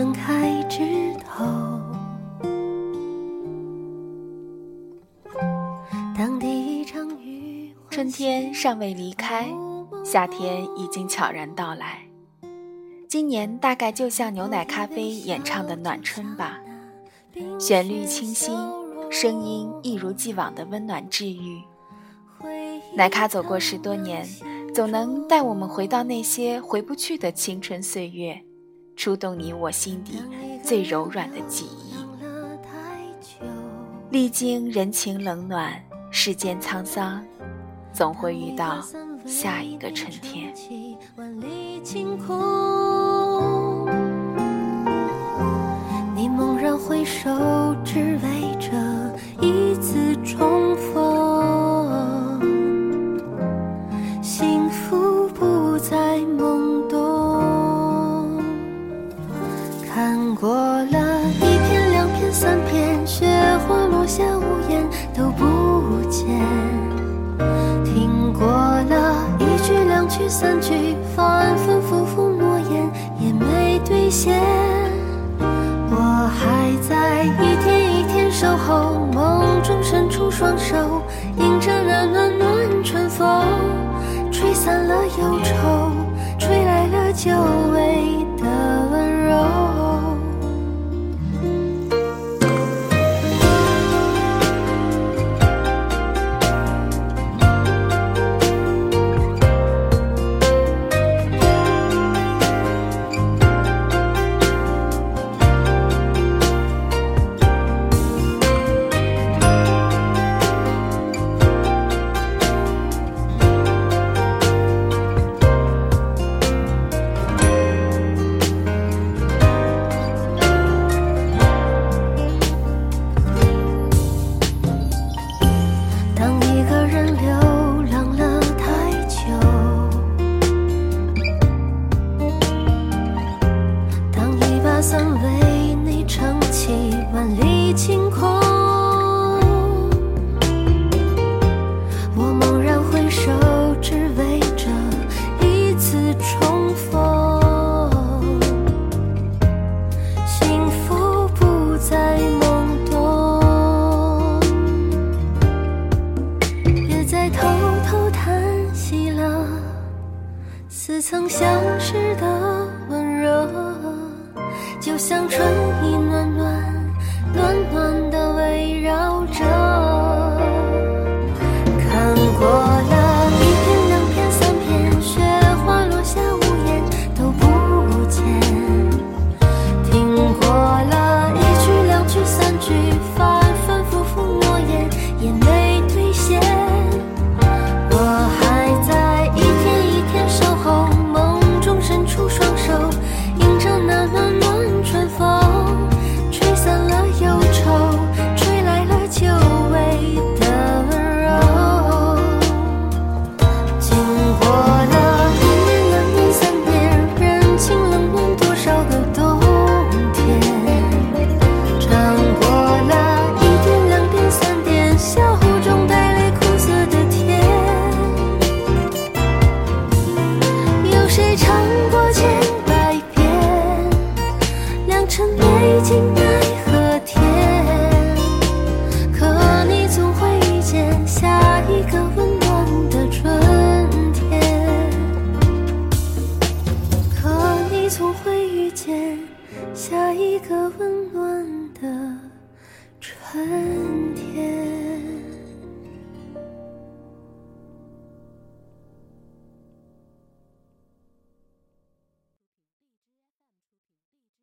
分开枝头当第一场雨春天尚未离开夏天已经悄然到来。今年大概就像牛奶咖啡演唱的暖春吧。旋律清新声音一如既往的温暖治愈。奶咖走过十多年总能带我们回到那些回不去的青春岁月。触动你我心底最柔软的记忆。历经人情冷暖，世间沧桑，总会遇到下一个春天。万里晴空散去、反反复复诺言也没兑现。我还在一天一天守候，梦中伸出双手，迎着那暖暖春风，吹散了忧愁，吹来了酒曾为你撑起万里晴空，我猛然回首，只为这一次重逢。幸福不再懵懂。别再偷偷叹息了，似曾相识的温柔，就像春意暖暖、暖暖的围绕总会遇见下一个温暖的春天。